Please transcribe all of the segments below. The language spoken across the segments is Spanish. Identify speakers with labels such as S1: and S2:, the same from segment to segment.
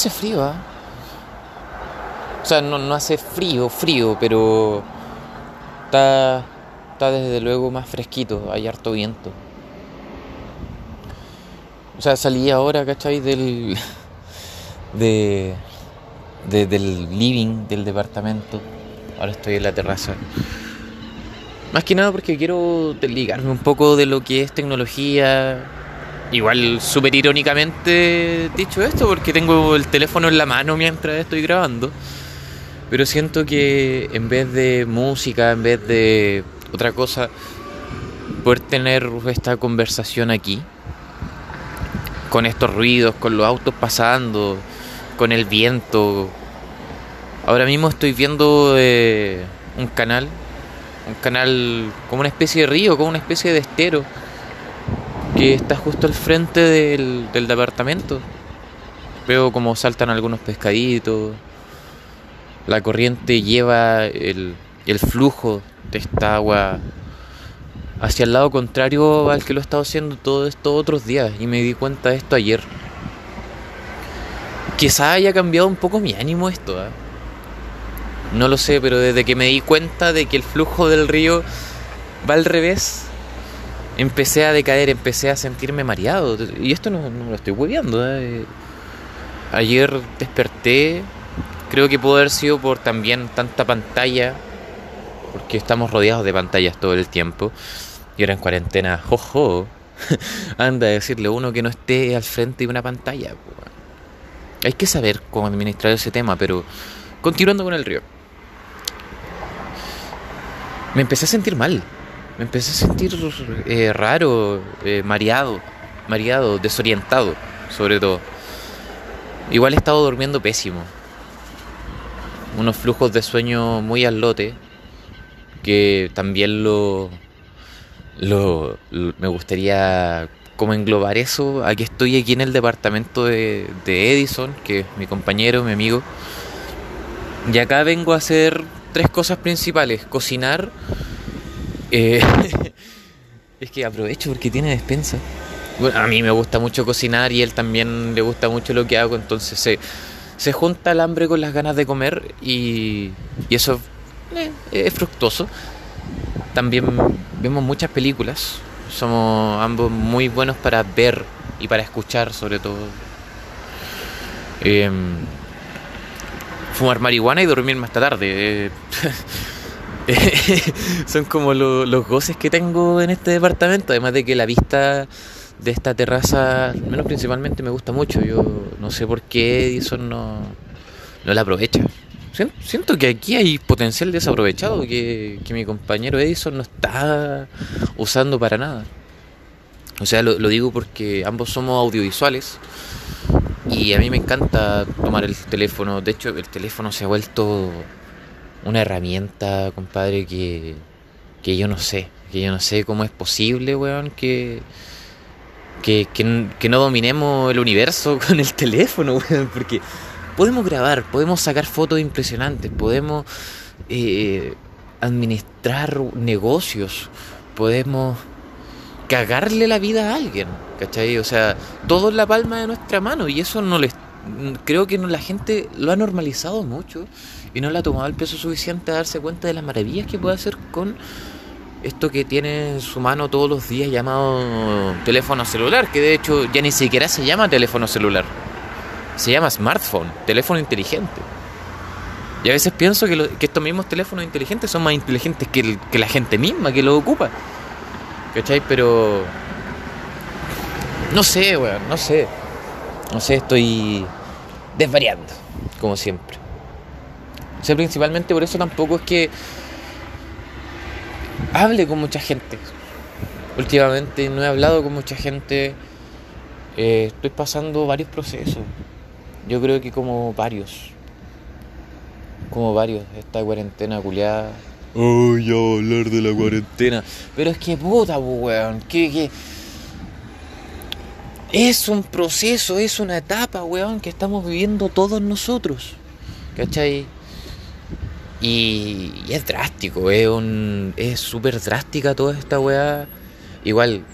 S1: Hace frío, ¿ah? O sea, no, no hace frío, frío, pero está, está desde luego más fresquito, hay harto viento. O sea, salí ahora, ¿cachai? Del, de, de- del living del departamento. Ahora estoy en la terraza. Más que nada porque quiero desligarme un poco de lo que es tecnología. Igual súper irónicamente dicho esto porque tengo el teléfono en la mano mientras estoy grabando. Pero siento que en vez de música, en vez de otra cosa, poder tener esta conversación aquí, con estos ruidos, con los autos pasando, con el viento. Ahora mismo estoy viendo eh, un canal, un canal como una especie de río, como una especie de estero, que está justo al frente del, del departamento. Veo como saltan algunos pescaditos, la corriente lleva el, el flujo de esta agua hacia el lado contrario al que lo he estado haciendo todos estos otros días y me di cuenta de esto ayer. Quizá haya cambiado un poco mi ánimo esto, ¿ah? No lo sé, pero desde que me di cuenta de que el flujo del río va al revés, empecé a decaer, empecé a sentirme mareado. Y esto no, no lo estoy hueveando. ¿eh? Ayer desperté, creo que pudo haber sido por también tanta pantalla, porque estamos rodeados de pantallas todo el tiempo. Y ahora en cuarentena, jojo, anda a decirle uno que no esté al frente de una pantalla. Hay que saber cómo administrar ese tema, pero continuando con el río. Me empecé a sentir mal. Me empecé a sentir eh, raro, eh, mareado, mareado, desorientado, sobre todo. Igual he estado durmiendo pésimo. Unos flujos de sueño muy al lote, que también lo, lo, lo- me gustaría como englobar eso. Aquí estoy aquí en el departamento de, de Edison, que es mi compañero, mi amigo. Y acá vengo a hacer tres cosas principales. Cocinar. Eh, es que aprovecho porque tiene despensa. Bueno, a mí me gusta mucho cocinar y él también le gusta mucho lo que hago, entonces se, se junta el hambre con las ganas de comer y, y eso eh, es fructuoso. También vemos muchas películas, somos ambos muy buenos para ver y para escuchar sobre todo. Em, fumar marihuana y dormir hasta tarde. eh. Son como lo- los goces que tengo en este departamento, además de que la vista de esta terraza, al menos principalmente, me gusta mucho. Yo no sé por qué Edison no, no la aprovecha. Sien- Siento que aquí hay potencial desaprovechado que, que mi compañero Edison no está usando para nada. O sea, lo, lo digo porque ambos somos audiovisuales y a mí me encanta tomar el teléfono. De hecho, el teléfono se ha vuelto una herramienta, compadre, que, que yo no sé. Que yo no sé cómo es posible, weón, que, que, que, que no dominemos el universo con el teléfono, weón. Porque podemos grabar, podemos sacar fotos impresionantes, podemos eh, administrar negocios, podemos cagarle la vida a alguien, ¿cachai? O sea, todo en la palma de nuestra mano y eso no les... Creo que la gente lo ha normalizado mucho y no le ha tomado el peso suficiente a darse cuenta de las maravillas que puede hacer con esto que tiene en su mano todos los días llamado teléfono celular, que de hecho ya ni siquiera se llama teléfono celular, se llama smartphone, teléfono inteligente. Y a veces pienso que, estos mismos teléfonos inteligentes son más inteligentes que, la gente misma que lo ocupa. ¿Cachai? Pero... No sé, weón, no sé. No sé, estoy desvariando, como siempre. O sea, principalmente por eso tampoco es que hable con mucha gente. Últimamente no he hablado con mucha gente. Eh, estoy pasando varios procesos. Yo creo que como varios. Como varios. Esta cuarentena culiada. Oh, ya voy a hablar de la cuarentena. Pero es que puta, po, weón. Que, que... Es un proceso, es una etapa, weón, que estamos viviendo todos nosotros. ¿Cachai? Y, y es drástico, es un. súper drástica toda esta weá. Igual,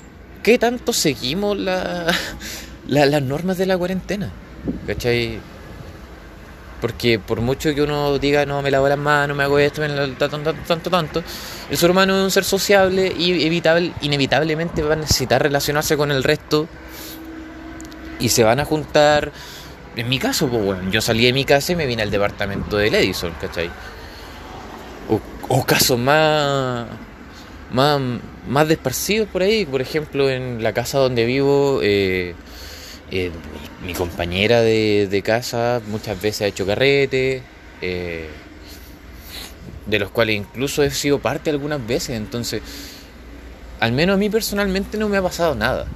S1: ¿qué tanto seguimos la, la- las normas de la cuarentena? ¿Cachai? Porque por mucho que uno diga, no, me lavo las manos, me hago esto, me tanto, tanto, tanto, tanto, el ser humano es un ser sociable y evitable, inevitablemente va a necesitar relacionarse con el resto y se van a juntar. En mi caso, pues bueno, yo salí de mi casa y me vine al departamento del Edison, ¿cachai? O, casos más, más, más desparcidos por ahí, por ejemplo, en la casa donde vivo. Eh, eh, mi, compañera de, casa muchas veces ha hecho carrete, eh, de los cuales incluso he sido parte algunas veces, entonces, al menos a mí personalmente no me ha pasado nada.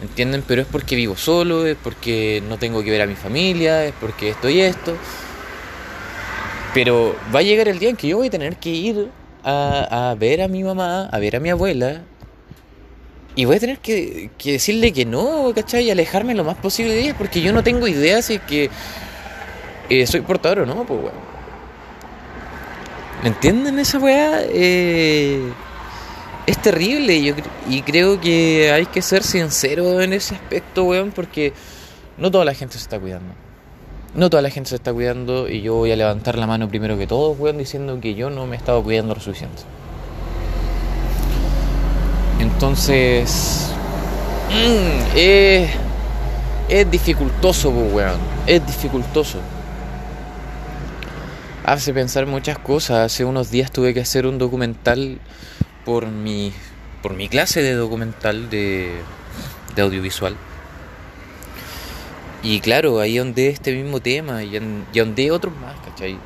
S1: ¿Entienden? Pero es porque vivo solo, es porque no tengo que ver a mi familia, es porque esto y esto. Pero va a llegar el día en que yo voy a tener que ir a, a ver a mi mamá, a ver a mi abuela, y voy a tener que, decirle que no, ¿cachai? Y alejarme lo más posible de ella, porque yo no tengo idea si es que eh, soy portador o no, pues, weón. ¿Me entienden esa weá? Eh, es terrible yo, y creo que hay que ser sincero en ese aspecto, weón, porque no toda la gente se está cuidando. No toda la gente se está cuidando y yo voy a levantar la mano primero que todos, weón, diciendo que yo no me he estado cuidando lo suficiente. Entonces, mm, es, dificultoso, weón. Es dificultoso. Hace pensar muchas cosas. Hace unos días tuve que hacer un documental por mi, por mi clase de documental de, de audiovisual. Y claro, ahí ondé este mismo tema y, y ondé otros más, ¿cachai?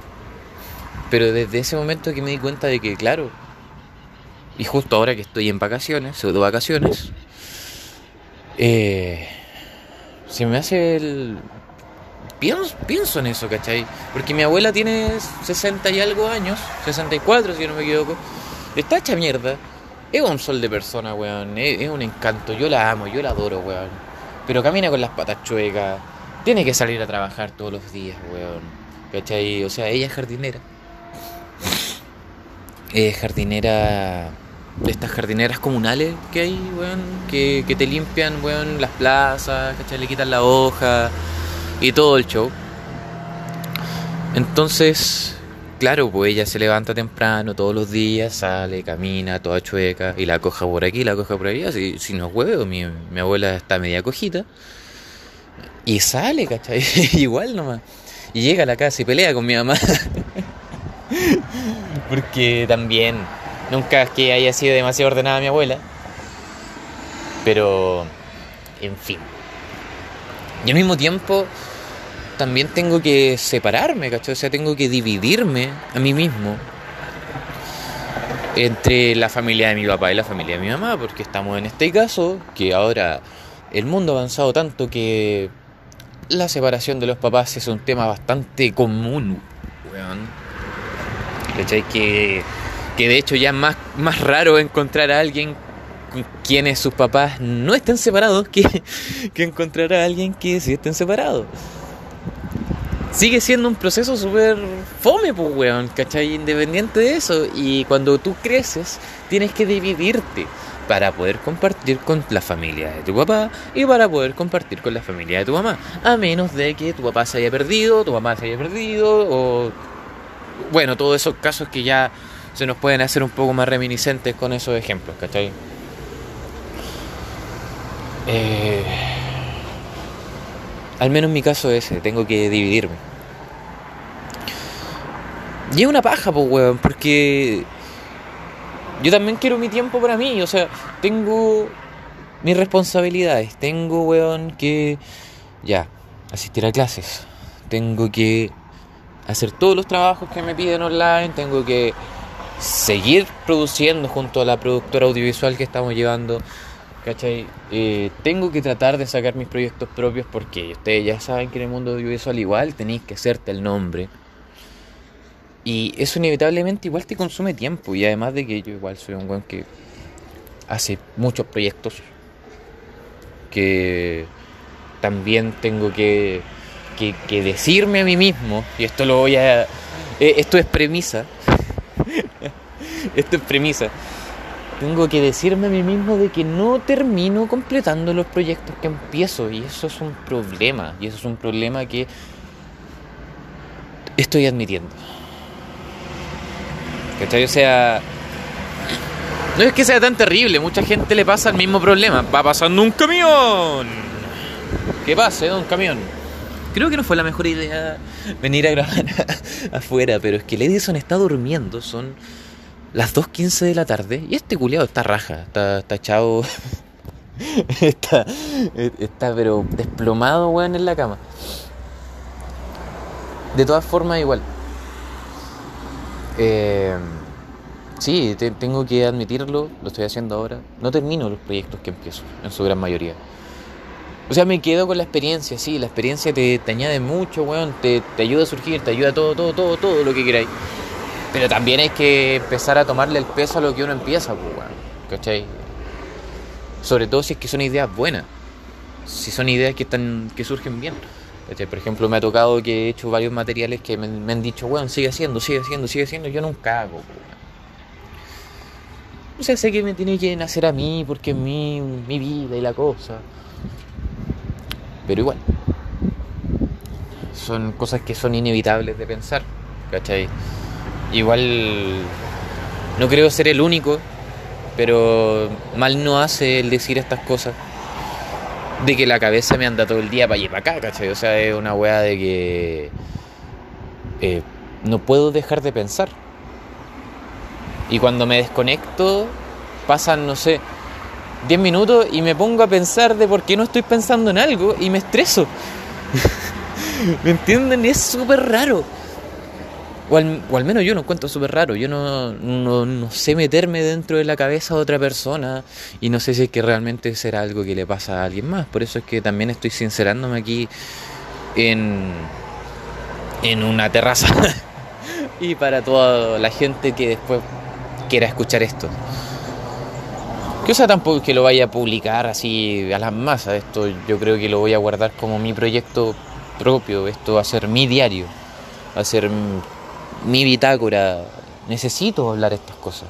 S1: Pero desde ese momento que me di cuenta de que, claro, y justo ahora que estoy en vacaciones, pseudo vacaciones, eh, se me hace el... Pienso, pienso en eso, ¿cachai? Porque mi abuela tiene 60 y algo años, 64 si no me equivoco. Está hecha mierda. Es un sol de persona, weón. Es, es un encanto. Yo la amo, yo la adoro, weón. Pero camina con las patas chuecas. Tiene que salir a trabajar todos los días, weón. ¿Cachai? O sea, ella es jardinera. Es jardinera de estas jardineras comunales que hay, weón, que, que te limpian, weón, las plazas, ¿cachai? Le quitan la hoja y todo el show. Entonces, claro, pues ella se levanta temprano todos los días, sale, camina, toda chueca, y la coja por aquí, la coja por allá, si, si no huevo, mi, mi abuela está media cojita, y sale, ¿cachai? Igual nomás. Y llega a la casa y pelea con mi mamá. Porque también Nunca es que haya sido demasiado ordenada mi abuela. Pero, en fin. Y al mismo tiempo, también tengo que separarme, ¿cachai? O sea, tengo que dividirme a mí mismo entre la familia de mi papá y la familia de mi mamá, porque estamos en este caso, que ahora el mundo ha avanzado tanto que la separación de los papás es un tema bastante común, weón. ¿Cachai? Que que de hecho ya es más, más raro encontrar a alguien quienes sus papás no estén separados que, que encontrar a alguien que sí estén separados. Sigue siendo un proceso súper fome, pues, weón, ¿cachai? Independiente de eso. Y cuando tú creces, tienes que dividirte para poder compartir con la familia de tu papá y para poder compartir con la familia de tu mamá. A menos de que tu papá se haya perdido, tu mamá se haya perdido, o. Bueno, todos esos casos que ya se nos pueden hacer un poco más reminiscentes con esos ejemplos, ¿cachai? Eh, al menos en mi caso ese, tengo que dividirme. Y es una paja, pues, weón, porque yo también quiero mi tiempo para mí, o sea, tengo mis responsabilidades, tengo, weón, que ya, asistir a clases, tengo que hacer todos los trabajos que me piden online, tengo que seguir produciendo junto a la productora audiovisual que estamos llevando. ¿Cachai? Eh, tengo que tratar de sacar mis proyectos propios porque ustedes ya saben que en el mundo audiovisual igual tenéis que hacerte el nombre. Y eso inevitablemente igual te consume tiempo. Y además de que yo igual soy un buen que hace muchos proyectos. Que también tengo que, que, decirme a mí mismo. Y esto lo voy a... Eh, esto es premisa Esto es premisa. Tengo que decirme a mí mismo de que no termino completando los proyectos que empiezo y eso es un problema. Y eso es un problema que estoy admitiendo. ¿Cachai? O sea, no es que sea tan terrible, mucha gente le pasa el mismo problema. Va pasando un camión. ¿Qué pase, un camión? Creo que no fue la mejor idea venir a grabar afuera, pero es que Edison está durmiendo, son las 2.15 de la tarde y este culiado está raja, está, está echado, está, está pero desplomado, weón, en la cama. De todas formas, igual. Eh, sí, tengo que admitirlo, lo estoy haciendo ahora. No termino los proyectos que empiezo, en su gran mayoría. O sea, me quedo con la experiencia, sí, la experiencia te, añade mucho, weón, te, te, ayuda a surgir, te ayuda todo, todo, todo, todo lo que queráis. Pero también hay que empezar a tomarle el peso a lo que uno empieza, pues, weón, ¿cachai? Sobre todo si es que son ideas buenas, si son ideas que, están, que surgen bien. ¿cachai? Por ejemplo, me ha tocado que he hecho varios materiales que me, han dicho, weón, sigue haciendo, sigue haciendo, sigue haciendo, yo nunca hago, weón. O sea, sé que me tiene que nacer a mí porque es mi, mi vida y la cosa. Pero igual, son cosas que son inevitables de pensar, ¿cachai? Igual no creo ser el único, pero mal no hace el decir estas cosas. De que la cabeza me anda todo el día para allá para acá, ¿cachai? O sea, es una weá de que eh, no puedo dejar de pensar. Y cuando me desconecto, pasan, no sé, 10 minutos y me pongo a pensar de por qué no estoy pensando en algo y me estreso. ¿Me entienden? Es súper raro. O al, menos yo no encuentro súper raro. Yo no, no, sé meterme dentro de la cabeza de otra persona y no sé si es que realmente será algo que le pasa a alguien más. Por eso es que también estoy sincerándome aquí en, en una terraza. y para toda la gente que después quiera escuchar esto. Que o sea tampoco que lo vaya a publicar así a las masas. Esto yo creo que lo voy a guardar como mi proyecto propio. Esto va a ser mi diario. Va a ser mi bitácora. Necesito hablar estas cosas.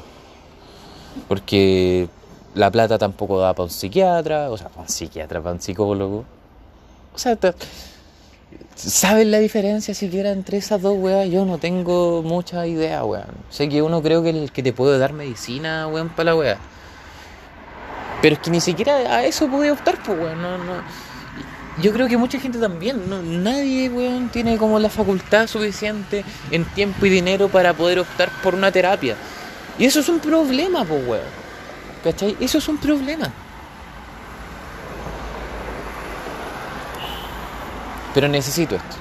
S1: Porque la plata tampoco da para un psiquiatra. O sea, para un psiquiatra, para un psicólogo. O sea, ¿saben la diferencia siquiera entre esas dos weas? Yo no tengo mucha idea, weón. Sé que uno creo que el que te puede dar medicina, weón, para la wea pero es que ni siquiera a eso pude optar, pues, weón. No, no. Yo creo que mucha gente también. No, nadie, weón, tiene como la facultad suficiente en tiempo y dinero para poder optar por una terapia. Y eso es un problema, pues, weón. ¿Cachai? Eso es un problema. Pero necesito esto.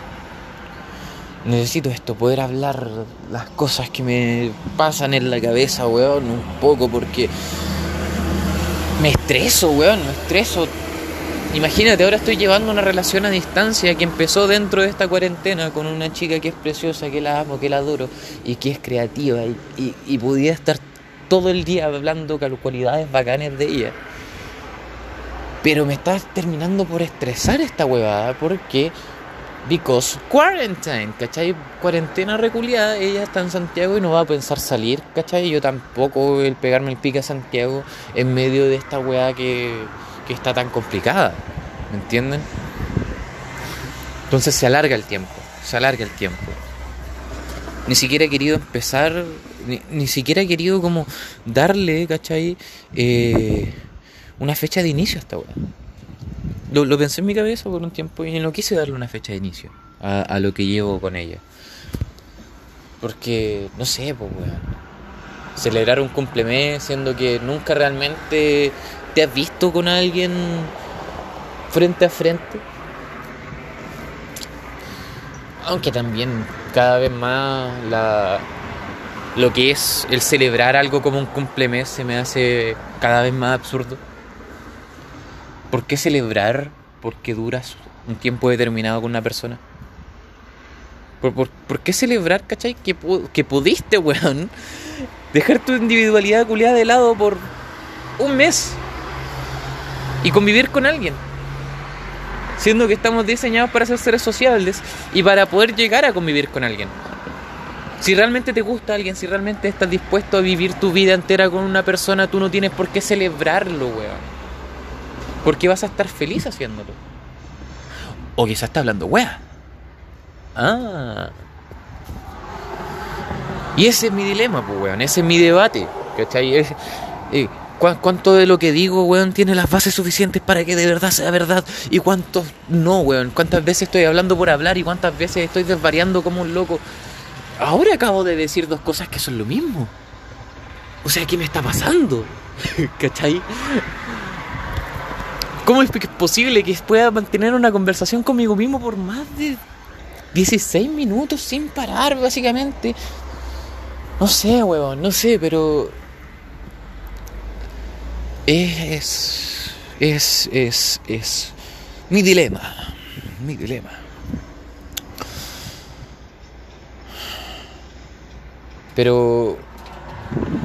S1: Necesito esto, poder hablar las cosas que me pasan en la cabeza, weón, un poco, porque me estreso, weón, me estreso. Imagínate, ahora estoy llevando una relación a distancia que empezó dentro de esta cuarentena con una chica que es preciosa, que la amo, que la adoro y que es creativa y, y, pudiera estar todo el día hablando cualidades bacanes de ella. Pero me está terminando por estresar esta huevada porque Because quarantine, ¿cachai? Cuarentena reculiada, ella está en Santiago y no va a pensar salir, ¿cachai? Yo tampoco el pegarme el pique a Santiago en medio de esta weá que, que está tan complicada, ¿me entienden? Entonces se alarga el tiempo, se alarga el tiempo. Ni siquiera he querido empezar, ni, siquiera he querido como darle, ¿cachai? Eh, una fecha de inicio a esta weá. Lo, pensé en mi cabeza por un tiempo y no quise darle una fecha de inicio a, lo que llevo con ella. Porque, no sé, pues, weón. Celebrar un cumpleaños siendo que nunca realmente te has visto con alguien frente a frente. Aunque también cada vez más la, lo que es el celebrar algo como un cumpleaños se me hace cada vez más absurdo. ¿Por qué celebrar porque duras un tiempo determinado con una persona? ¿Por, qué celebrar, cachai? Que, que pudiste, weón, dejar tu individualidad culiada de lado por un mes y convivir con alguien. Siendo que estamos diseñados para ser seres sociables y para poder llegar a convivir con alguien. Si realmente te gusta alguien, si realmente estás dispuesto a vivir tu vida entera con una persona, tú no tienes por qué celebrarlo, weón. Porque vas a estar feliz haciéndolo. O quizás está hablando wea. Ah. Y ese es mi dilema, pues, weón. Ese es mi debate. ¿Cachai? ¿Cuánto de lo que digo, weón, tiene las bases suficientes para que de verdad sea verdad? ¿Y cuántos no, weón? ¿Cuántas veces estoy hablando por hablar y cuántas veces estoy desvariando como un loco? Ahora acabo de decir dos cosas que son lo mismo. O sea, ¿qué me está pasando? ¿Cachai? ¿Cómo es posible que pueda mantener una conversación conmigo mismo por más de 16 minutos sin parar, básicamente? No sé, weón, no sé, pero es, es, es, es mi dilema, mi dilema. Pero,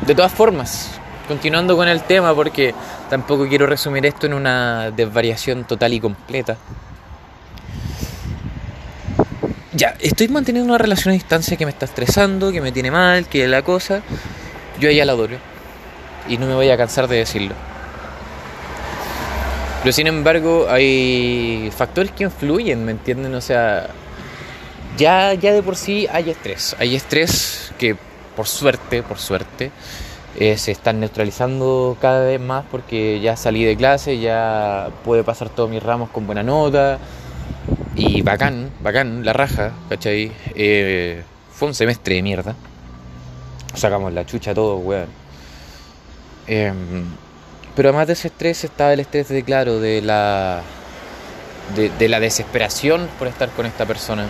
S1: de todas formas, continuando con el tema, porque tampoco quiero resumir esto en una desvariación total y completa. Ya, estoy manteniendo una relación a distancia que me está estresando, que me tiene mal, que la cosa. Yo a la adoro. Y no me voy a cansar de decirlo. Pero sin embargo hay factores que influyen, ¿me entienden? O sea, ya, ya de por sí hay estrés. Hay estrés que por suerte, por suerte, eh, se están neutralizando cada vez más porque ya salí de clase, ya pude pasar todos mis ramos con buena nota. Y bacán, bacán, la raja, ¿cachai? Eh, fue un semestre de mierda. Sacamos la chucha todo, weón. Eh, pero además de ese estrés estaba el estrés de, claro, de la, de, la desesperación por estar con esta persona.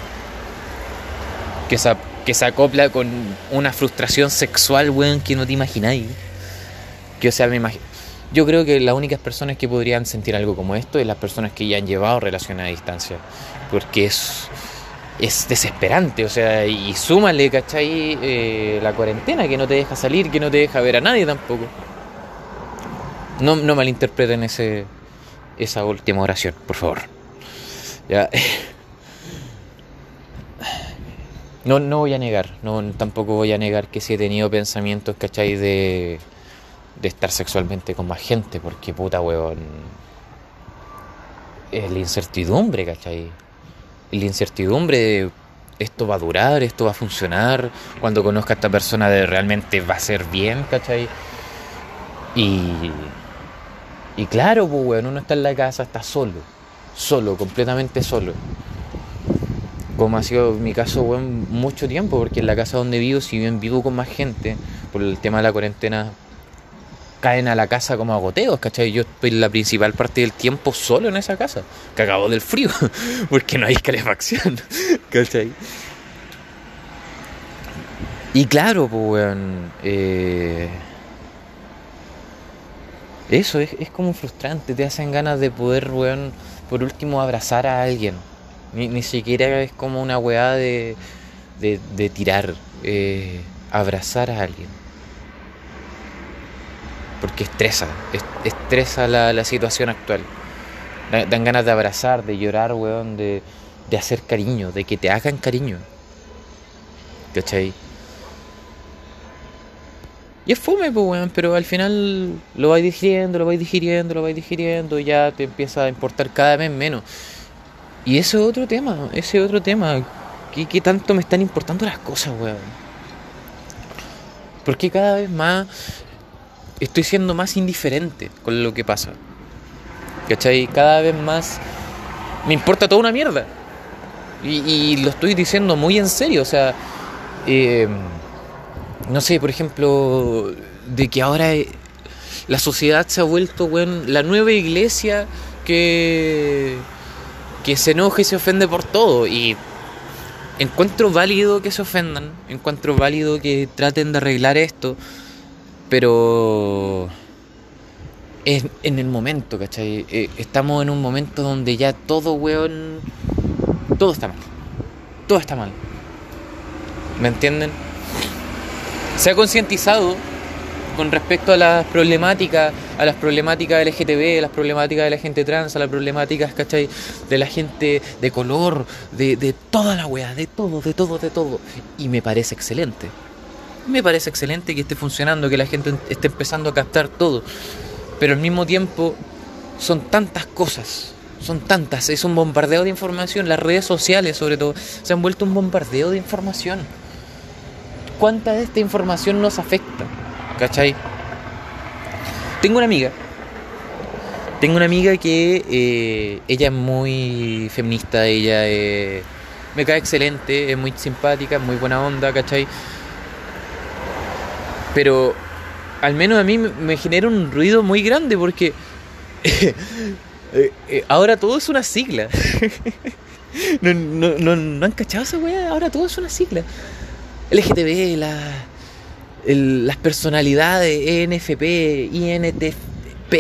S1: Que se, que se acopla con una frustración sexual, weón, que no te imagináis. Yo creo que las únicas personas que podrían sentir algo como esto es las personas que ya han llevado relaciones a distancia. Porque es, es desesperante, o sea, y súmale, ¿cachai? Eh, la cuarentena que no te deja salir, que no te deja ver a nadie tampoco. No, no malinterpreten ese, esa última oración, por favor. Ya. No, no voy a negar, no, tampoco voy a negar que si he tenido pensamientos, ¿cachai? De, de estar sexualmente con más gente, porque puta huevón. Es la incertidumbre, ¿cachai? La incertidumbre de esto va a durar, esto va a funcionar, cuando conozca a esta persona de realmente va a ser bien, ¿cachai? Y y claro, pues, weón, uno está en la casa, está solo. Solo, completamente solo. Como ha sido mi caso, weón, mucho tiempo, porque en la casa donde vivo, si bien vivo con más gente, por el tema de la cuarentena, caen a la casa como a goteos, ¿cachai? Yo estoy la principal parte del tiempo solo en esa casa, cagado del frío, porque no hay calefacción, ¿cachai? Y claro, pues, weón, eh eso es, es como frustrante, te hacen ganas de poder, weón, por último abrazar a alguien. Ni, ni siquiera es como una weá de, de, tirar, eh, abrazar a alguien. Porque estresa, estresa la, la situación actual. Dan ganas de abrazar, de llorar, weón, de, de hacer cariño, de que te hagan cariño. ¿Cachai? Y es fome, pues, weón, pero al final lo vais digiriendo, lo vais digiriendo, lo vais digiriendo y ya te empieza a importar cada vez menos. Y ese es otro tema, ese es otro tema. ¿Qué, ¿Qué, tanto me están importando las cosas, weón? Porque cada vez más estoy siendo más indiferente con lo que pasa. ¿Cachai? Cada vez más me importa toda una mierda. Y, lo estoy diciendo muy en serio, o sea... Eh, no sé, por ejemplo, de que ahora eh, la sociedad se ha vuelto, bueno, la nueva iglesia que, que se enoja y se ofende por todo. Y encuentro válido que se ofendan, encuentro válido que traten de arreglar esto, pero en, en el momento, ¿cachai? Eh, estamos en un momento donde ya todo, weón, todo está mal. Todo está mal. ¿Me entienden? Se ha concientizado con respecto a las problemáticas, a las problemáticas LGTB, las problemáticas de la gente trans, a las problemáticas, ¿cachai? De la gente de color, de, de toda la weá, de todo, de todo, de todo. Y me parece excelente. Me parece excelente que esté funcionando, que la gente esté empezando a captar todo. Pero al mismo tiempo son tantas cosas, son tantas, es un bombardeo de información, las redes sociales sobre todo, se han vuelto un bombardeo de información cuánta de esta información nos afecta. ¿Cachai? Tengo una amiga. Tengo una amiga que eh, ella es muy feminista, ella me cae excelente, es muy simpática, muy buena onda, ¿cachai? Pero al menos a mí me genera un ruido muy grande porque eh, eh, ahora todo es una sigla. no, no, no, han cachado esa weá, ahora todo es una sigla. LGTB, la, las personalidades ENFP, INTP,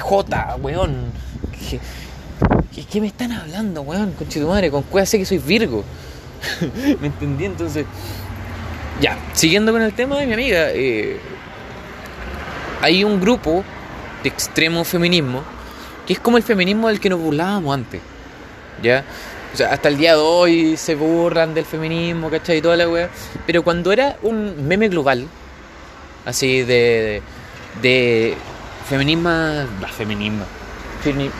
S1: J, weón. ¿Qué, ¿Qué, me están hablando, weón? Con tu madre, con cueva sé que soy Virgo. ¿Me entendí? Entonces. Ya, siguiendo con el tema de mi amiga. Eh, hay un grupo de extremo feminismo que es como el feminismo del que nos burlábamos antes. ¿Ya? O sea, hasta el día de hoy se burlan del feminismo, ¿cachai? Y toda la weá. Pero cuando era un meme global, así de. de, feminismo. feminismo.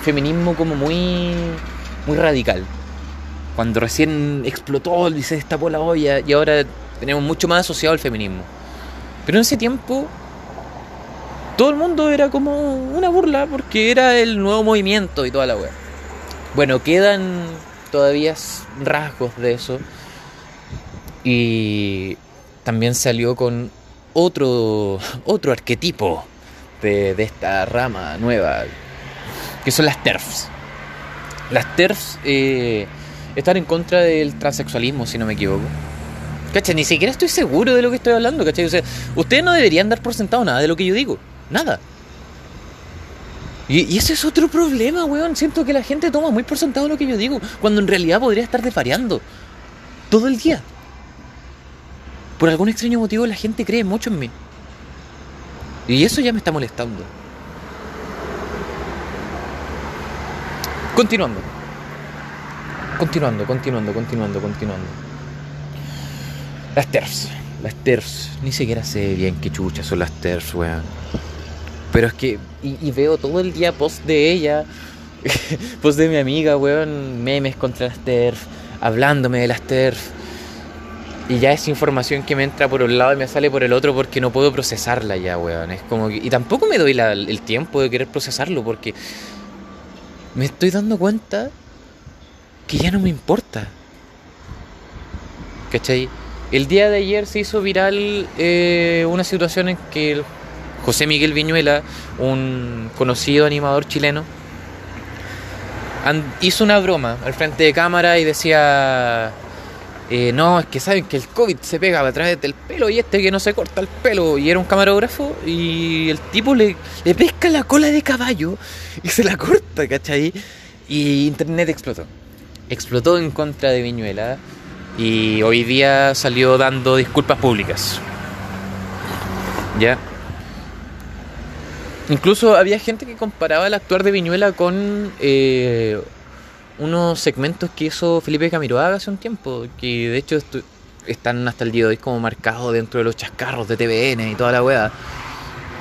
S1: Feminismo como muy. muy radical. Cuando recién explotó y se destapó la olla y ahora tenemos mucho más asociado al feminismo. Pero en ese tiempo todo el mundo era como una burla porque era el nuevo movimiento y toda la wea. Bueno, quedan todavía rasgos de eso. Y también salió con otro, otro arquetipo de, esta rama nueva, que son las TERFs. Las TERFs eh, están en contra del transexualismo, si no me equivoco. ¿Cachai? Ni siquiera estoy seguro de lo que estoy hablando, ¿cachai? Ustedes no deberían dar por sentado nada de lo que yo digo. Nada. Y, ese es otro problema, weón. Siento que la gente toma muy por sentado lo que yo digo, cuando en realidad podría estar desvariando todo el día. Por algún extraño motivo la gente cree mucho en mí. Y eso ya me está molestando. Continuando. Continuando, continuando, continuando, continuando. Las TERFs. Las TERFs. Ni siquiera sé bien qué chuchas son las TERFs, weón. Pero es que, y, veo todo el día post de ella, post de mi amiga, weón, memes contra las TERF, hablándome de las TERF. Y ya es información que me entra por un lado y me sale por el otro porque no puedo procesarla ya, weón. Es como y tampoco me doy el tiempo de querer procesarlo porque me estoy dando cuenta que ya no me importa. ¿Cachai? El día de ayer se hizo viral eh, una situación en que José Miguel Viñuela, un conocido animador chileno, hizo una broma al frente de cámara y decía, eh, no, es que saben que el COVID se pega a través del pelo y este que no se corta el pelo. Y era un camarógrafo y el tipo le, le pesca la cola de caballo y se la corta, ¿cachai? Y internet explotó. Explotó en contra de Viñuela y hoy día salió dando disculpas públicas. ¿Ya? Incluso había gente que comparaba el actuar de Viñuela con eh, unos segmentos que hizo Felipe Camiroaga hace un tiempo, que de hecho están hasta el día de hoy como marcados dentro de los chascarros de TVN y toda la weá.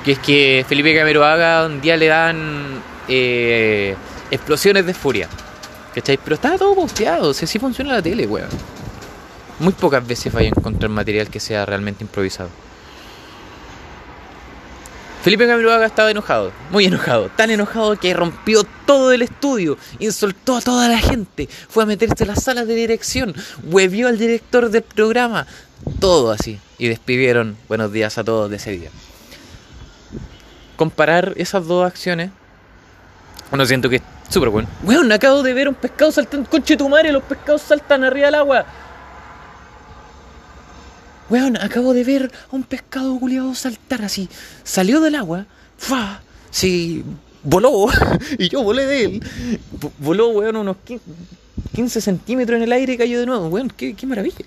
S1: Que es que Felipe Camiroaga un día le dan eh, explosiones de furia. ¿Cachai? Pero estaba todo posteado, o sea, sí funciona la tele, weón. Muy pocas veces vaya a encontrar material que sea realmente improvisado. Felipe Camiroaga estaba enojado, muy enojado, tan enojado que rompió todo el estudio, insultó a toda la gente, fue a meterse en las salas de dirección, huevió al director del programa, todo así, y despidieron buenos días a todos de ese día. Comparar esas dos acciones, bueno, siento que es súper bueno. Weón, acabo de ver un pescado saltando, conche tu madre, los pescados saltan arriba del agua. Weón, acabo de ver a un pescado culiado saltar así. Salió del agua, fa, sí, voló, y yo volé de él. Voló, weón, unos 15 centímetros en el aire y cayó de nuevo. Weón, qué, qué maravilla.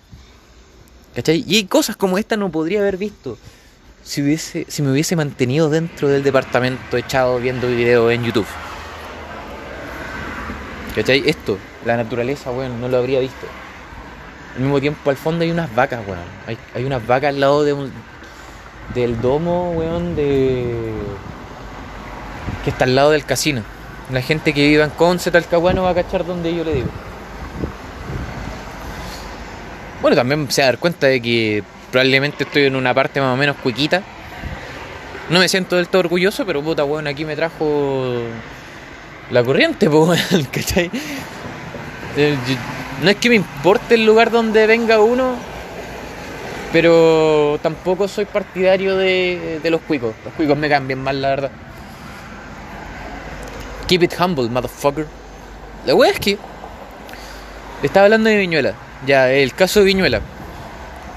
S1: ¿Cachai? Y cosas como esta no podría haber visto si, hubiese, si me hubiese mantenido dentro del departamento echado viendo videos en YouTube. ¿Cachai? Esto, la naturaleza, weón, no lo habría visto. Al mismo tiempo, al fondo hay unas vacas, weón. Hay, hay unas vacas al lado de un, del domo, weón, de. que está al lado del casino. La gente que vive en Conce, Talcahuano, va a cachar donde yo le digo. Bueno, también se va a dar cuenta de que Probablemente estoy en una parte más o menos cuiquita. No me siento del todo orgulloso, pero puta, weón, aquí me trajo la corriente, pues, ¿cachai? No es que me importe el lugar donde venga uno, pero tampoco soy partidario de, de los cuicos. Los cuicos me cambian mal, la verdad. Keep it humble, motherfucker. La wea es que. Estaba hablando de Viñuela. Ya, el caso de Viñuela.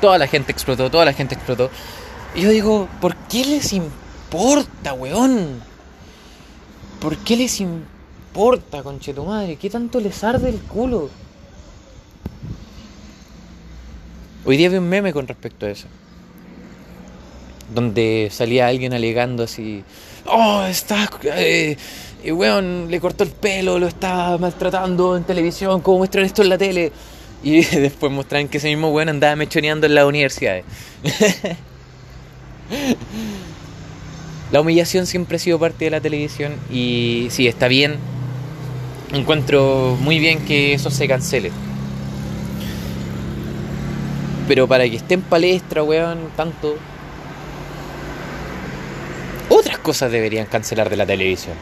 S1: Toda la gente explotó, toda la gente explotó. Y yo digo, ¿por qué les importa, weón? ¿Por qué les importa, conchetumadre? ¿Qué tanto les arde el culo? Hoy día vi un meme con respecto a eso. Donde salía alguien alegando así. Oh, está. Eh, y weón, le cortó el pelo, lo está maltratando en televisión, como muestran esto en la tele. Y después muestran que ese mismo weón andaba mechoneando en las universidades. la humillación siempre ha sido parte de la televisión y sí, está bien. Encuentro muy bien que eso se cancele. Pero para que esté en palestra, weón, tanto. Otras cosas deberían cancelar de la televisión.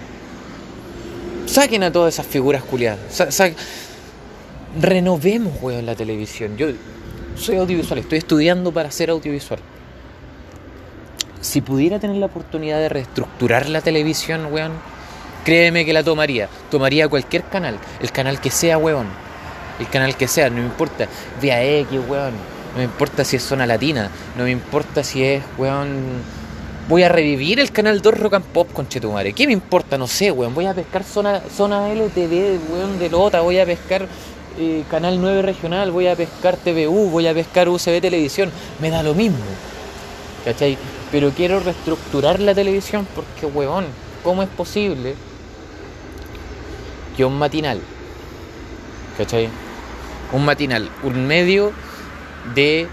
S1: Saquen a todas esas figuras culiadas. Renovemos, weón, la televisión. Yo soy audiovisual, estoy estudiando para ser audiovisual. Si pudiera tener la oportunidad de reestructurar la televisión, weón, créeme que la tomaría. Tomaría cualquier canal, el canal que sea, weón. El canal que sea, no me importa. Vía X, weón no me importa si es zona latina, no me importa si es, weón. Voy a revivir el canal 2 Rock and Pop con Chetumare. ¿Qué me importa? No sé, weón. Voy a pescar zona, zona LTV, weón, de Lota. Voy a pescar eh, Canal 9 Regional. Voy a pescar TVU. Voy a pescar UCB Televisión. Me da lo mismo. ¿Cachai? Pero quiero reestructurar la televisión porque, weón, ¿cómo es posible que un matinal, ¿cachai? Un matinal, un medio de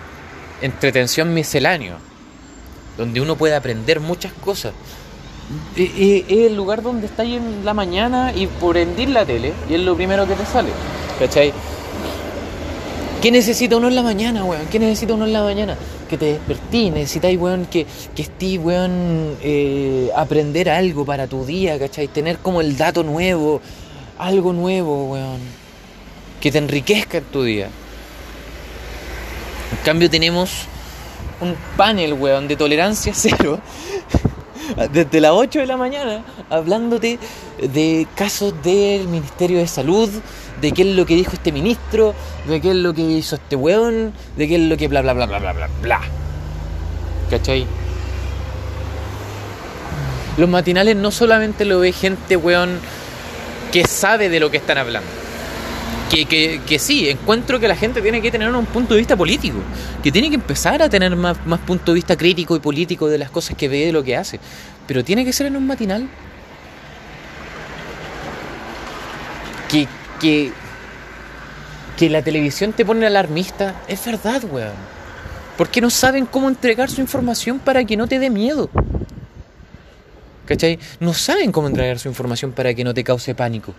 S1: entretención misceláneo, donde uno puede aprender muchas cosas. Es el lugar donde está ahí en la mañana y por endir la tele y es lo primero que te sale. ¿Cachai? ¿Qué necesita uno en la mañana, weón? ¿Qué necesita uno en la mañana? Que te despertí, necesitáis, weón, que, que estés, weón, eh, aprender algo para tu día, ¿cachai? Tener como el dato nuevo, algo nuevo, weón, que te enriquezca en tu día. En cambio tenemos un panel, weón, de tolerancia cero. Desde las 8 de la mañana, hablándote de casos del Ministerio de Salud, de qué es lo que dijo este ministro, de qué es lo que hizo este weón, de qué es lo que bla bla bla bla bla bla bla. ¿Cachai? Los matinales no solamente lo ve gente, weón, que sabe de lo que están hablando que, que, que, sí, encuentro que la gente tiene que tener un punto de vista político, que tiene que empezar a tener más, más punto de vista crítico y político de las cosas que ve y de lo que hace, pero tiene que ser en un matinal. Que, que, que la televisión te pone alarmista, es verdad, weón. Porque no saben cómo entregar su información para que no te dé miedo. ¿Cachai? No saben cómo entregar su información para que no te cause pánico.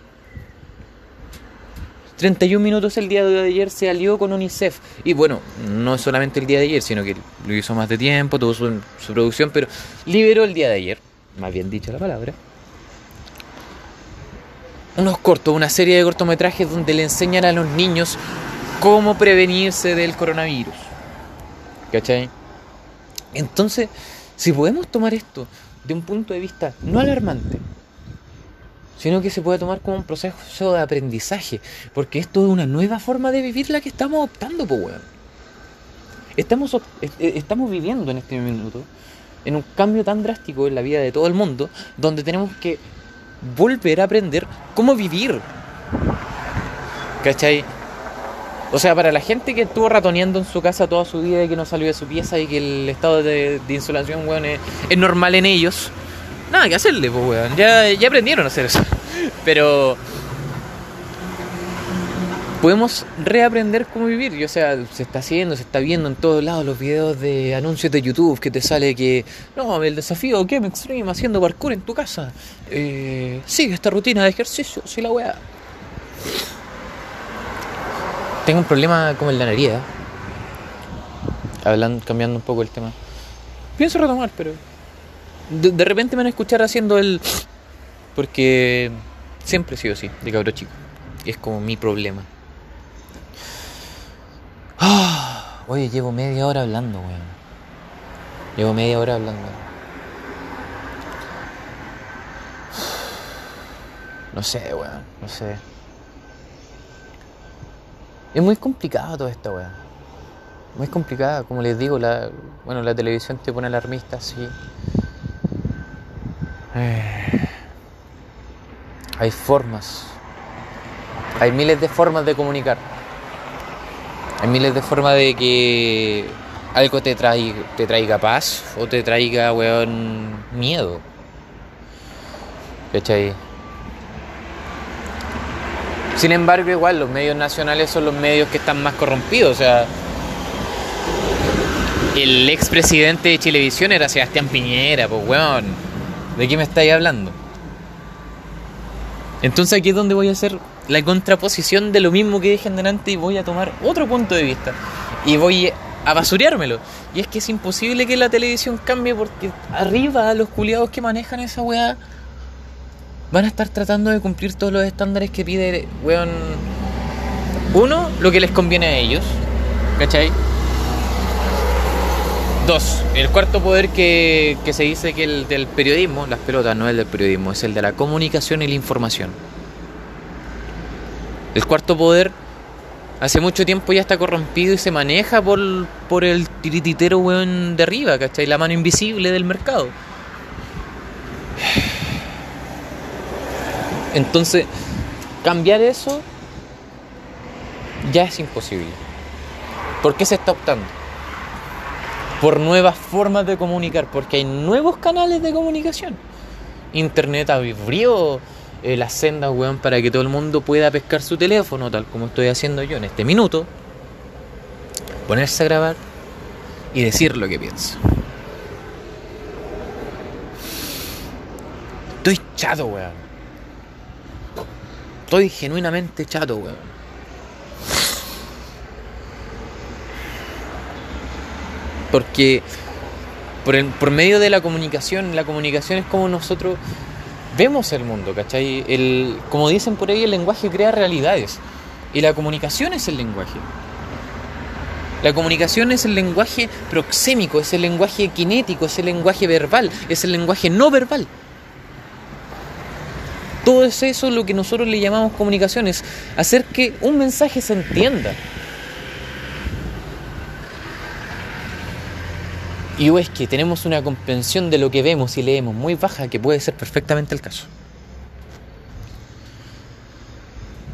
S1: 31 minutos el día de ayer se alió con UNICEF. Y bueno, no solamente el día de ayer, sino que lo hizo más de tiempo, tuvo su, producción, pero liberó el día de ayer, más bien dicha la palabra. Unos cortos, una serie de cortometrajes donde le enseñan a los niños cómo prevenirse del coronavirus. ¿Cachai? Entonces, si podemos tomar esto de un punto de vista no alarmante, sino que se puede tomar como un proceso de aprendizaje, porque esto es una nueva forma de vivir la que estamos optando, pues, weón. Estamos, eh, estamos viviendo en este minuto en un cambio tan drástico en la vida de todo el mundo, donde tenemos que volver a aprender cómo vivir. ¿Cachai? O sea, para la gente que estuvo ratoneando en su casa toda su vida y que no salió de su pieza y que el estado de, insolación, weón, es normal en ellos, nada que hacerle, pues, weón. Ya, ya aprendieron a hacer eso. Pero podemos reaprender cómo vivir. Y, o sea, se está haciendo, se está viendo en todos lados los videos de anuncios de YouTube que te sale que, no, el desafío que me Extreme haciendo parkour en tu casa. Eh, sigue esta rutina de ejercicio, si la weá. Tengo un problema con la nariz. hablando, cambiando un poco el tema. Pienso retomar, pero de, de repente me van a escuchar haciendo el porque siempre he sido así, de cabro chico. Es como mi problema. Ah, oye, llevo media hora hablando, weón. Llevo media hora hablando. No sé, weón, no sé. Es muy complicado todo esto, weón. Muy complicado, como les digo, la, bueno, la televisión te pone alarmista, sí. Eh, hay formas. Hay miles de formas de comunicar. Hay miles de formas de que algo te traiga, te traiga paz o te traiga, weón, miedo. ¿Cachai? Sin embargo, igual, los medios nacionales son los medios que están más corrompidos. O sea, el expresidente de Chilevisión era Sebastián Piñera, pues, weón. ¿De qué me estáis hablando? Entonces aquí es donde voy a hacer la contraposición de lo mismo que dije en delante y voy a tomar otro punto de vista. Y voy a basureármelo. Y es que es imposible que la televisión cambie porque arriba los culiados que manejan esa weá van a estar tratando de cumplir todos los estándares que pide, weón. Uno, lo que les conviene a ellos. ¿Cachai? Dos, el cuarto poder que, que se dice que el del periodismo, las pelotas no es el del periodismo, es el de la comunicación y la información. El cuarto poder hace mucho tiempo ya está corrompido y se maneja por, por el tirititero weón de arriba, ¿cachai? La mano invisible del mercado. Entonces, cambiar eso ya es imposible. ¿Por qué se está optando? Por nuevas formas de comunicar, porque hay nuevos canales de comunicación. Internet abrió eh, las sendas, weón, para que todo el mundo pueda pescar su teléfono, tal como estoy haciendo yo en este minuto, ponerse a grabar y decir lo que pienso. Estoy chato, weón. Estoy genuinamente chato, weón. Porque por, por medio de la comunicación, la comunicación es como nosotros vemos el mundo, ¿cachai? El, como dicen por ahí, el lenguaje crea realidades. Y la comunicación es el lenguaje. La comunicación es el lenguaje proxémico, es el lenguaje kinético, es el lenguaje verbal, es el lenguaje no verbal. Todo es eso lo que nosotros le llamamos comunicación, es hacer que un mensaje se entienda. Y o es que tenemos una comprensión de lo que vemos y leemos muy baja, que puede ser perfectamente el caso.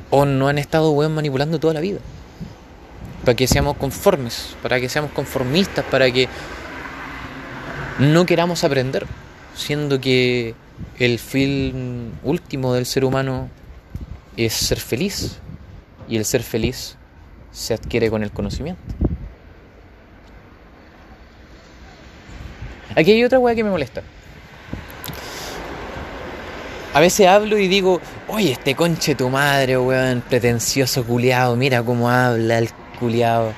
S1: O no han estado weón, manipulando toda la vida. Para que seamos conformes, para que seamos conformistas, para que no queramos aprender. Siendo que el fin último del ser humano es ser feliz. Y el ser feliz se adquiere con el conocimiento. Aquí hay otra weá que me molesta. A veces hablo y digo, oye, este conche tu madre, weón, pretencioso culiado, mira cómo habla el culiado.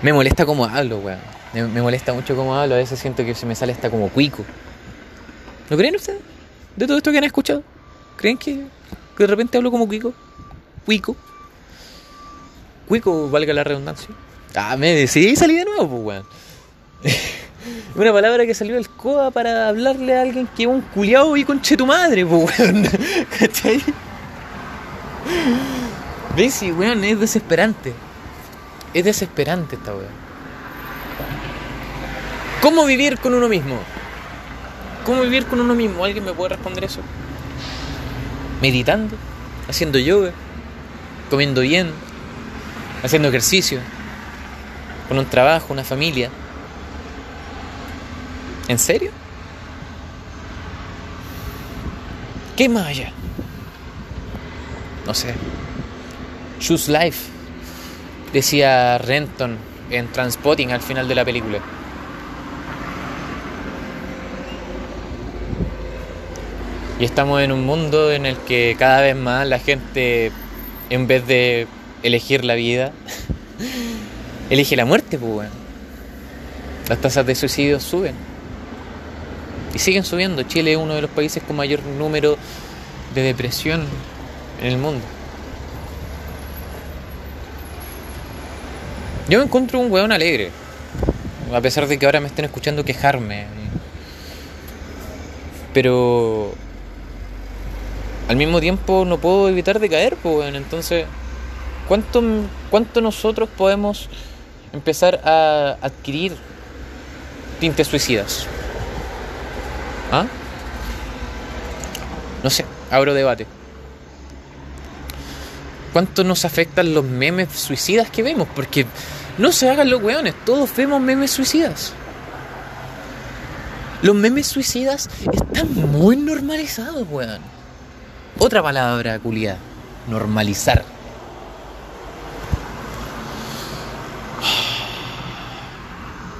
S1: Me molesta cómo hablo, weón. Me, molesta mucho cómo hablo, a veces siento que se me sale hasta como cuico. ¿No creen ustedes? De todo esto que han escuchado. ¿Creen que, que de repente hablo como cuico? Cuico. Cuico, valga la redundancia. Ah, me decidí salí de nuevo, pues, weón. Una palabra que salió del COA para hablarle a alguien que un culiao y conche tu madre, pues, weón. ¿Cachai? Weón, es desesperante. Es desesperante esta weón. ¿Cómo vivir con uno mismo? ¿Cómo vivir con uno mismo? ¿Alguien me puede responder eso? Meditando, haciendo yoga, comiendo bien, haciendo ejercicio, con un trabajo, una familia. ¿En serio? ¿Qué más allá? No sé. Choose Life, decía Renton en Transpotting al final de la película. Y estamos en un mundo en el que cada vez más la gente, en vez de elegir la vida, elige la muerte, pues. Las tasas de suicidio suben. Y siguen subiendo. Chile es uno de los países con mayor número de depresión en el mundo. Yo me encuentro un weón alegre. A pesar de que ahora me estén escuchando quejarme. Pero al mismo tiempo no puedo evitar de caer, pues. Entonces, ¿cuánto, ¿cuánto nosotros podemos empezar a adquirir tintes suicidas? ¿Ah? No sé, abro debate. ¿Cuánto nos afectan los memes suicidas que vemos? Porque no se hagan los weones, todos vemos memes suicidas. Los memes suicidas están muy normalizados, weón. Otra palabra, culiada. Normalizar.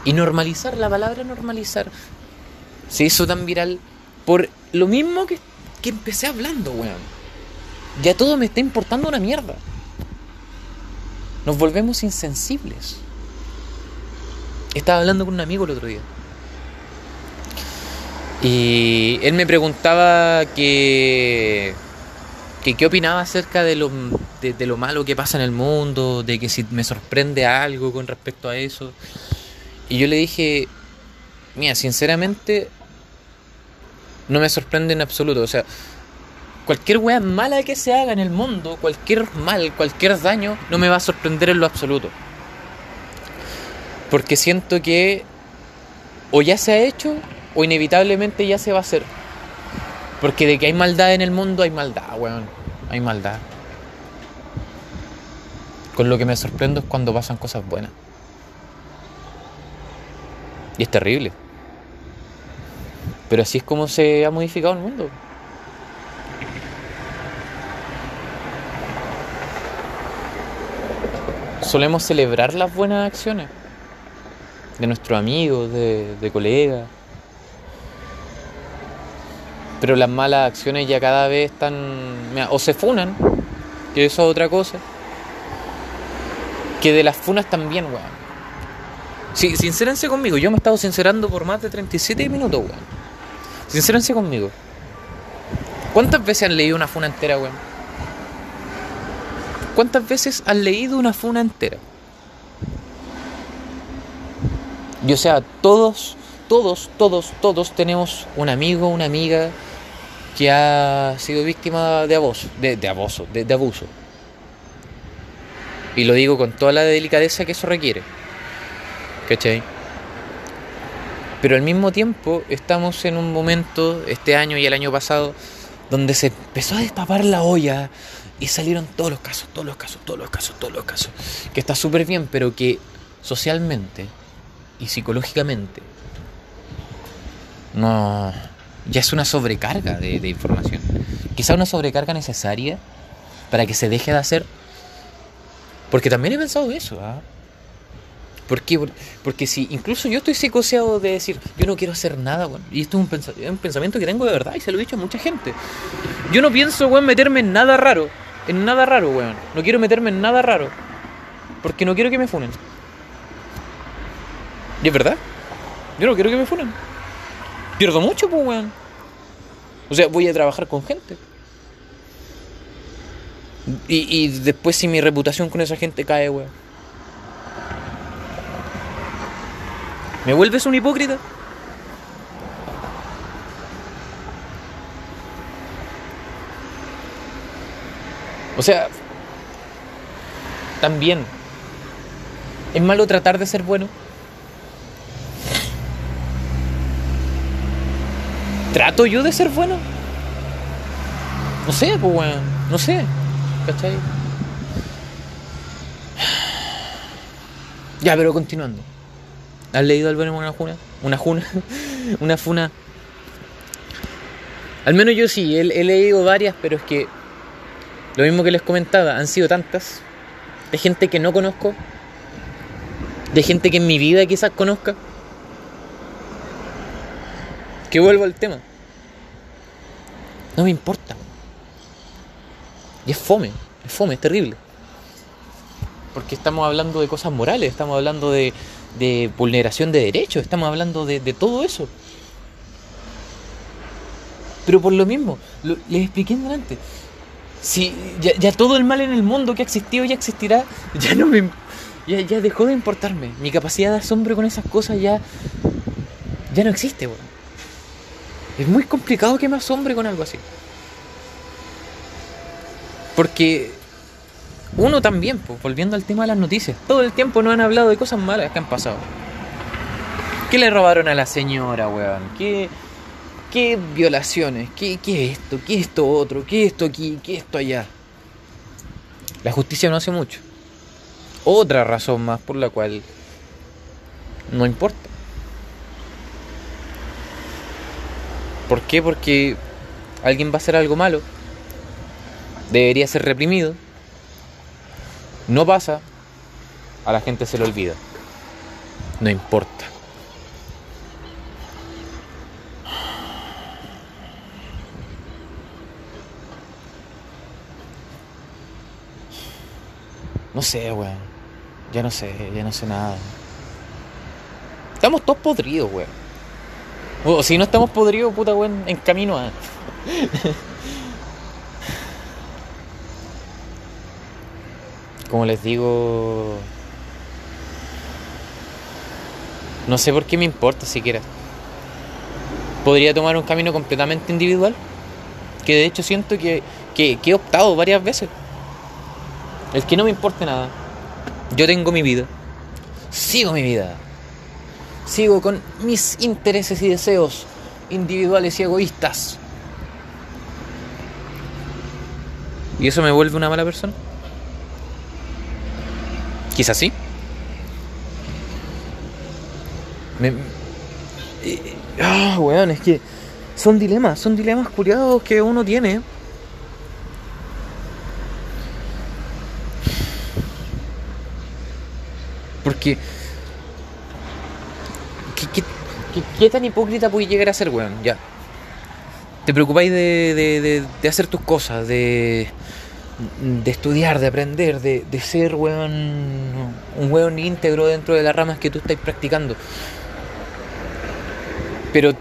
S1: Y normalizar, la palabra normalizar, se hizo tan viral por lo mismo que, que empecé hablando, weón. Ya todo me está importando una mierda. Nos volvemos insensibles. Estaba hablando con un amigo el otro día. Y él me preguntaba que, que qué opinaba acerca de lo, de, lo malo que pasa en el mundo, de que si me sorprende algo con respecto a eso. Y yo le dije, mira, sinceramente, no me sorprende en absoluto. O sea, cualquier wea mala que se haga en el mundo, cualquier mal, cualquier daño, no me va a sorprender en lo absoluto. Porque siento que o ya se ha hecho o inevitablemente ya se va a hacer. Porque de que hay maldad en el mundo, hay maldad, weón. Hay maldad. Con lo que me sorprendo es cuando pasan cosas buenas. Y es terrible. Pero así es como se ha modificado el mundo. Solemos celebrar las buenas acciones de nuestros amigos, de, colegas. Pero las malas acciones ya cada vez están. O se funan, que eso es otra cosa. Que de las funas también, weón. Sí, sincérense conmigo, yo me he estado sincerando por más de 37 minutos, weón. Sincérense conmigo. ¿Cuántas veces han leído una funa entera, weón? ¿Cuántas veces han leído una funa entera? Y o sea, todos, todos, todos, todos tenemos un amigo, una amiga que ha sido víctima de abuso, de, abuso, de, de abuso. Y lo digo con toda la delicadeza que eso requiere. ¿Cachai? Pero al mismo tiempo estamos en un momento, este año y el año pasado, donde se empezó a destapar la olla y salieron todos los casos, todos los casos, todos los casos, todos los casos. Que está súper bien, pero que socialmente y psicológicamente no ya es una sobrecarga de, de información. Quizá una sobrecarga necesaria para que se deje de hacer. Porque también he pensado eso. ¿ah? ¿Por qué? Porque si incluso yo estoy psicoseado de decir, yo no quiero hacer nada, bueno, y esto es un, pensamiento que tengo de verdad y se lo he dicho a mucha gente. Yo no pienso, weón, meterme en nada raro, en nada raro, weón. No quiero meterme en nada raro, porque no quiero que me funen. Y es verdad, yo no quiero que me funen. Pierdo mucho, pues, weón. O sea, voy a trabajar con gente. Y, y después si mi reputación con esa gente cae, weón. ¿Me vuelves un hipócrita? O sea, también, ¿es malo tratar de ser bueno? ¿Trato yo de ser bueno? No sé, pues bueno, no sé, ¿cachai? Ya, pero continuando. ¿Has leído al menos una juna? ¿Una juna? ¿Una funa? Al menos yo sí, he, he, leído varias, pero es que lo mismo que les comentaba, han sido tantas. De gente que no conozco. De gente que en mi vida quizás conozca. Que vuelvo al tema. No me importa. Y es fome, es fome, es terrible. Porque estamos hablando de cosas morales, estamos hablando de, de vulneración de derechos, estamos hablando de, de todo eso. Pero por lo mismo, les expliqué antes. Si ya, ya todo el mal en el mundo que ha existido ya existirá, ya no me. Ya, ya dejó de importarme. Mi capacidad de asombro con esas cosas ya. Ya no existe. Es muy complicado que me asombre con algo así. Porque. Uno también, volviendo al tema de las noticias. Todo el tiempo nos han hablado de cosas malas que han pasado. ¿Qué le robaron a la señora, weón? ¿Qué, qué violaciones? ¿Qué, ¿Qué esto? ¿Qué esto otro? ¿Qué esto aquí? ¿Qué esto allá? La justicia no hace mucho. Otra razón más por la cual no importa. ¿Por qué? Porque alguien va a hacer algo malo. Debería ser reprimido. No pasa. A la gente se le olvida. No importa. No sé, weón. Ya no sé, ya no sé nada. Estamos todos podridos, weón. O si no estamos podridos, puta, weón, en camino a. Como les digo. No sé por qué me importa siquiera. Podría tomar un camino completamente individual. Que de hecho siento que, que, he optado varias veces. El que no me importe nada. Yo tengo mi vida. Sigo mi vida. Sigo con mis intereses y deseos individuales y egoístas. ¿Y eso me vuelve una mala persona? Quizás sí. Me... Ah, weón, es que son dilemas, son dilemas curiados que uno tiene. Porque. ¿Qué, tan hipócrita puede llegar a ser, weón? Ya. Te preocupáis de, de- de hacer tus cosas, de, de estudiar, de aprender, de, de ser, weón, un weón íntegro dentro de las ramas que tú estás practicando. Pero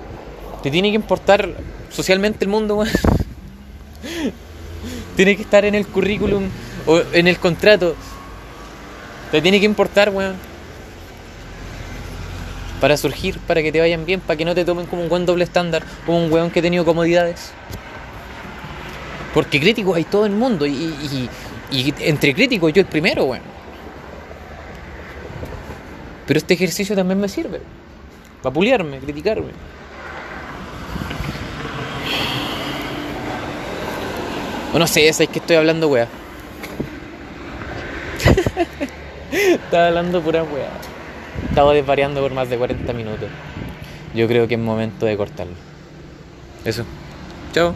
S1: te tiene que importar socialmente el mundo, weón. tiene que estar en el currículum o en el contrato. Te tiene que importar, weón. Para surgir, para que te vayan bien, para que no te tomen como un buen doble estándar, como un weón que ha tenido comodidades. Porque críticos hay todo el mundo y, y- entre críticos yo el primero, weón. Pero este ejercicio también me sirve. Para puliarme, criticarme. O no sé, es que estoy hablando, weá. Estaba hablando pura weá. Estaba desvariando por más de 40 minutos. Yo creo que es momento de cortarlo. Eso. Chao.